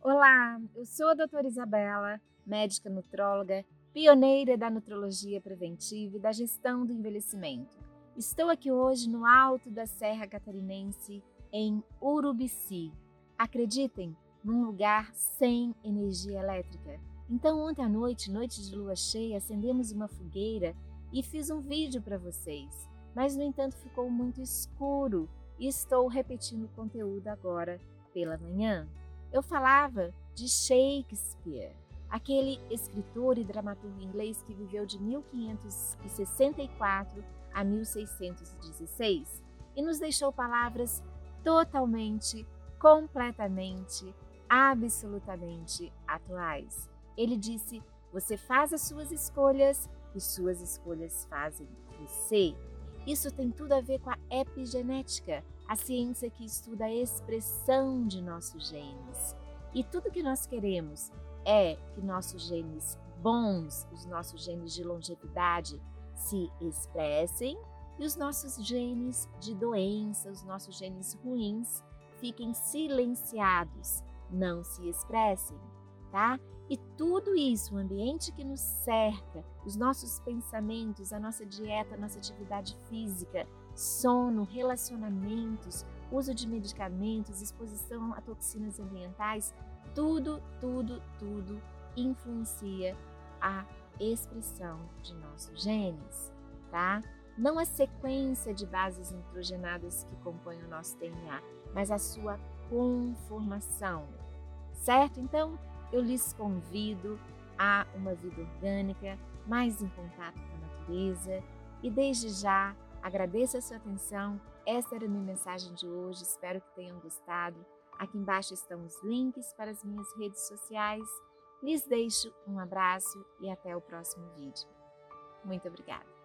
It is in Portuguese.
Olá, eu sou a doutora Isabela, médica nutróloga, pioneira da nutrologia preventiva e da gestão do envelhecimento. Estou aqui hoje no alto da Serra Catarinense, em Urubici. Acreditem, num lugar sem energia elétrica. Então, ontem à noite, noite de lua cheia, acendemos uma fogueira e fiz um vídeo para vocês. Mas, no entanto, ficou muito escuro e estou repetindo o conteúdo agora pela manhã. Eu falava de Shakespeare, aquele escritor e dramaturgo inglês que viveu de 1564 a 1616 e nos deixou palavras totalmente, completamente, absolutamente atuais. Ele disse: Você faz as suas escolhas e suas escolhas fazem você. Isso tem tudo a ver com a epigenética, a ciência que estuda a expressão de nossos genes. E tudo que nós queremos é que nossos genes bons, os nossos genes de longevidade, se expressem e os nossos genes de doença, os nossos genes ruins, fiquem silenciados, não se expressem, tá? E tudo isso, o ambiente que nos cerca, os nossos pensamentos, a nossa dieta, a nossa atividade física, sono, relacionamentos, uso de medicamentos, exposição a toxinas ambientais, tudo, tudo, tudo influencia a expressão de nossos genes, tá? Não a sequência de bases nitrogenadas que compõem o nosso DNA, mas a sua conformação, certo? Então, eu lhes convido a uma vida orgânica, mais em contato com a natureza e desde já agradeço a sua atenção. Esta era a minha mensagem de hoje, espero que tenham gostado. Aqui embaixo estão os links para as minhas redes sociais. Lhes deixo um abraço e até o próximo vídeo. Muito obrigada!